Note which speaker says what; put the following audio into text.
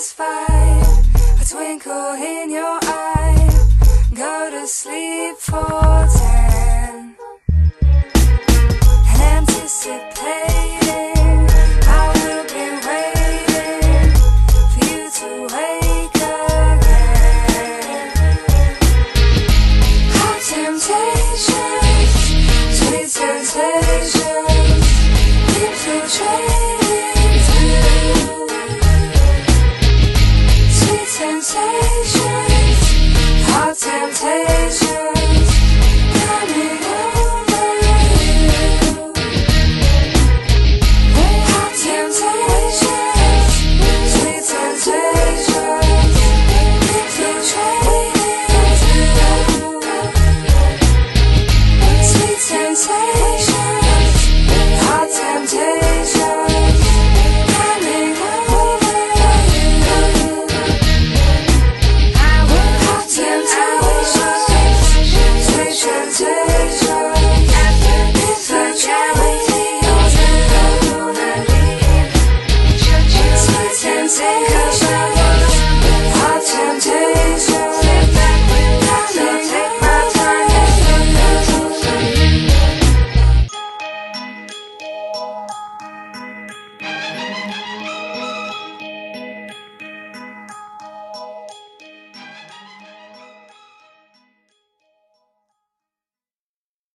Speaker 1: satisfied, a twinkle in your eye. Go to sleep for ten. And anticipating, I will be waiting for you to wake again. Hot temptations, sweet sensations, infiltrate.